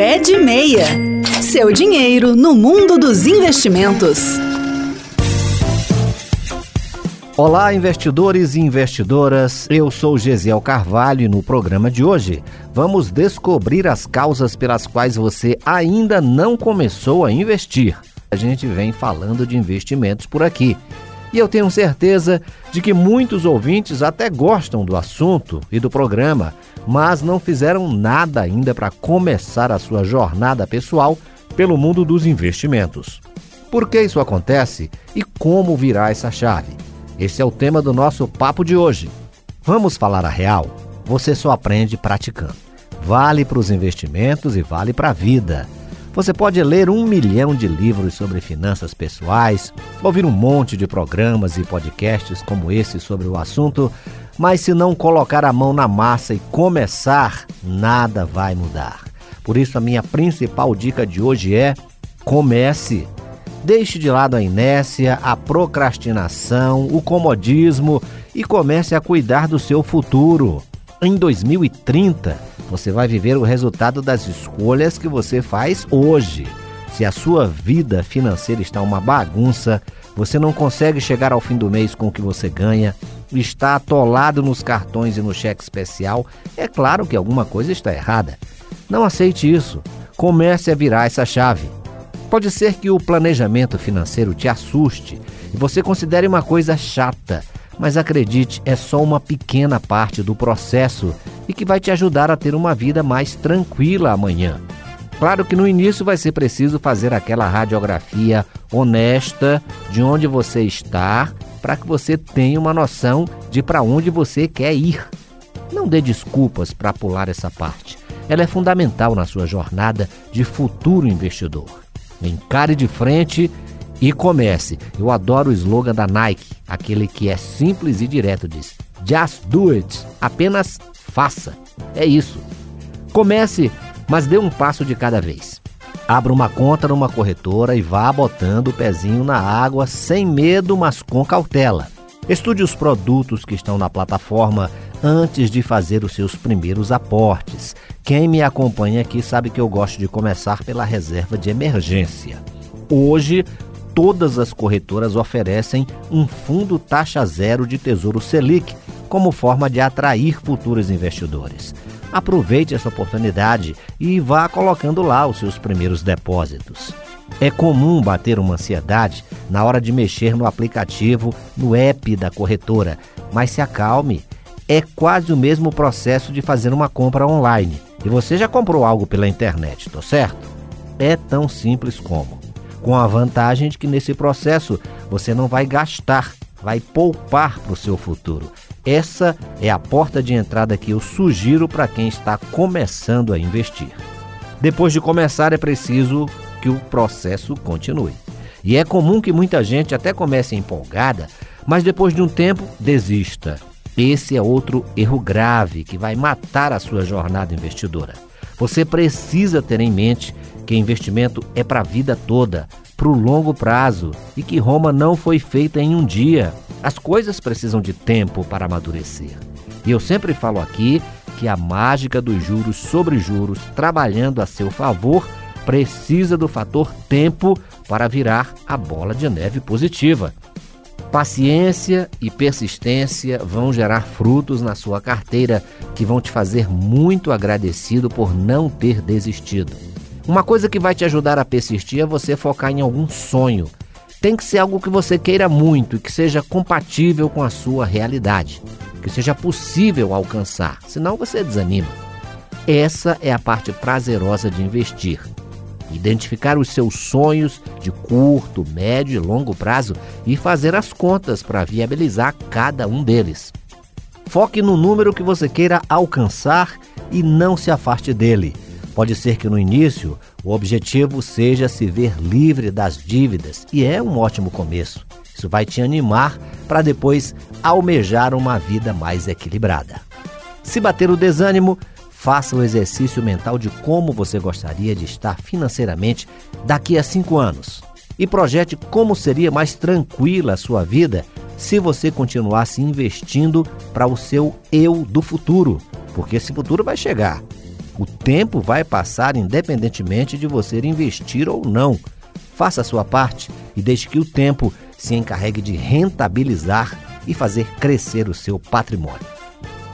Pé de Meia. Seu dinheiro no mundo dos investimentos. Olá, investidores e investidoras. Eu sou Gesiel Carvalho e no programa de hoje vamos descobrir as causas pelas quais você ainda não começou a investir. A gente vem falando de investimentos por aqui. E eu tenho certeza de que muitos ouvintes até gostam do assunto e do programa, mas não fizeram nada ainda para começar a sua jornada pessoal pelo mundo dos investimentos. Por que isso acontece e como virar essa chave? Esse é o tema do nosso papo de hoje. Vamos falar a real? Você só aprende praticando. Vale para os investimentos e vale para a vida. Você pode ler um milhão de livros sobre finanças pessoais, ouvir um monte de programas e podcasts como esse sobre o assunto, mas se não colocar a mão na massa e começar, nada vai mudar. Por isso, a minha principal dica de hoje é: comece. Deixe de lado a inércia, a procrastinação, o comodismo e comece a cuidar do seu futuro. Em 2030, você vai viver o resultado das escolhas que você faz hoje. Se a sua vida financeira está uma bagunça, você não consegue chegar ao fim do mês com o que você ganha, está atolado nos cartões e no cheque especial, é claro que alguma coisa está errada. Não aceite isso. Comece a virar essa chave. Pode ser que o planejamento financeiro te assuste e você considere uma coisa chata, mas acredite, é só uma pequena parte do processo e que vai te ajudar a ter uma vida mais tranquila amanhã. Claro que no início vai ser preciso fazer aquela radiografia honesta de onde você está para que você tenha uma noção de para onde você quer ir. Não dê desculpas para pular essa parte. Ela é fundamental na sua jornada de futuro investidor. Encare de frente e comece. Eu adoro o slogan da Nike, aquele que é simples e direto, diz: Just do it. Apenas faça. É isso. Comece, mas dê um passo de cada vez. Abra uma conta numa corretora e vá botando o pezinho na água sem medo, mas com cautela. Estude os produtos que estão na plataforma antes de fazer os seus primeiros aportes. Quem me acompanha aqui sabe que eu gosto de começar pela reserva de emergência. Hoje, todas as corretoras oferecem um fundo taxa zero de Tesouro Selic como forma de atrair futuros investidores. Aproveite essa oportunidade e vá colocando lá os seus primeiros depósitos. É comum bater uma ansiedade na hora de mexer no aplicativo, no app da corretora, mas se acalme. É quase o mesmo processo de fazer uma compra online. E você já comprou algo pela internet, tô certo? É tão simples como com a vantagem de que nesse processo você não vai gastar, vai poupar para o seu futuro. Essa é a porta de entrada que eu sugiro para quem está começando a investir. Depois de começar, é preciso que o processo continue. E é comum que muita gente até comece empolgada, mas depois de um tempo desista. Esse é outro erro grave que vai matar a sua jornada investidora. Você precisa ter em mente que investimento é para a vida toda, para o longo prazo e que Roma não foi feita em um dia. As coisas precisam de tempo para amadurecer. E eu sempre falo aqui que a mágica dos juros sobre juros, trabalhando a seu favor, precisa do fator tempo para virar a bola de neve positiva. Paciência e persistência vão gerar frutos na sua carteira que vão te fazer muito agradecido por não ter desistido. Uma coisa que vai te ajudar a persistir é você focar em algum sonho. Tem que ser algo que você queira muito e que seja compatível com a sua realidade, que seja possível alcançar, senão você desanima. Essa é a parte prazerosa de investir. Identificar os seus sonhos de curto, médio e longo prazo e fazer as contas para viabilizar cada um deles. Foque no número que você queira alcançar e não se afaste dele. Pode ser que no início o objetivo seja se ver livre das dívidas, e é um ótimo começo. Isso vai te animar para depois almejar uma vida mais equilibrada. Se bater o desânimo, faça o exercício mental de como você gostaria de estar financeiramente daqui a cinco anos e projete como seria mais tranquila a sua vida se você continuasse investindo para o seu eu do futuro, porque esse futuro vai chegar O tempo vai passar independentemente de você investir ou não. Faça a sua parte e deixe que o tempo se encarregue de rentabilizar e fazer crescer o seu patrimônio.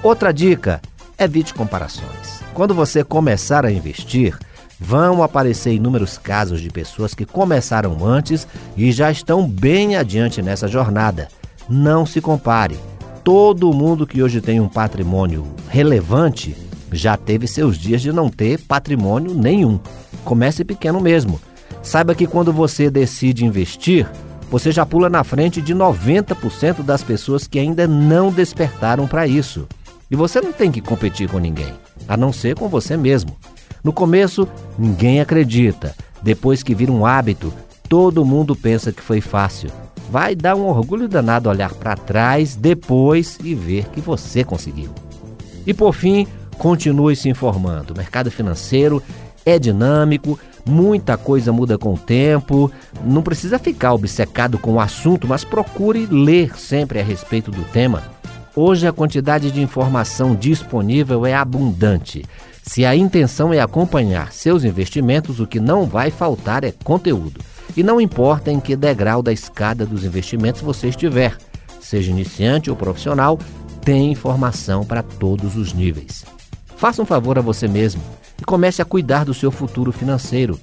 Outra dica: evite comparações. Quando você começar a investir, vão aparecer inúmeros casos de pessoas que começaram antes e já estão bem adiante nessa jornada. Não se compare. Todo mundo que hoje tem um patrimônio relevante já teve seus dias de não ter patrimônio nenhum. Comece pequeno mesmo. Saiba que quando você decide investir, você já pula na frente de 90% das pessoas que ainda não despertaram para isso. E você não tem que competir com ninguém, a não ser com você mesmo. No começo, ninguém acredita. Depois que vira um hábito, todo mundo pensa que foi fácil. Vai dar um orgulho danado olhar para trás depois e ver que você conseguiu. E por fim, continue se informando. O mercado financeiro é dinâmico, muita coisa muda com o tempo. Não precisa ficar obcecado com o assunto, mas procure ler sempre a respeito do tema. Hoje a quantidade de informação disponível é abundante. Se a intenção é acompanhar seus investimentos, o que não vai faltar é conteúdo. E não importa em que degrau da escada dos investimentos você estiver, seja iniciante ou profissional, tem informação para todos os níveis. Faça um favor a você mesmo e comece a cuidar do seu futuro financeiro.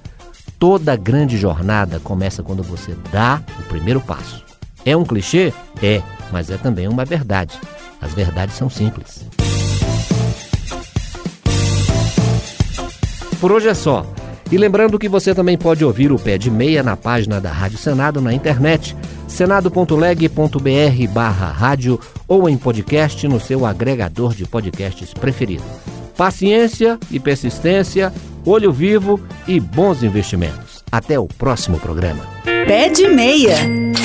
Toda grande jornada começa quando você dá o primeiro passo. É um clichê? É, mas é também uma verdade. As verdades são simples. Por hoje é só. E lembrando que você também pode ouvir o Pé de Meia na página da Rádio Senado na internet, senado.leg.br barra rádio ou em podcast no seu agregador de podcasts preferido. Paciência e persistência, olho vivo e bons investimentos. Até o próximo programa. Pé de Meia.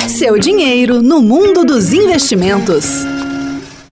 Seu dinheiro no mundo dos investimentos.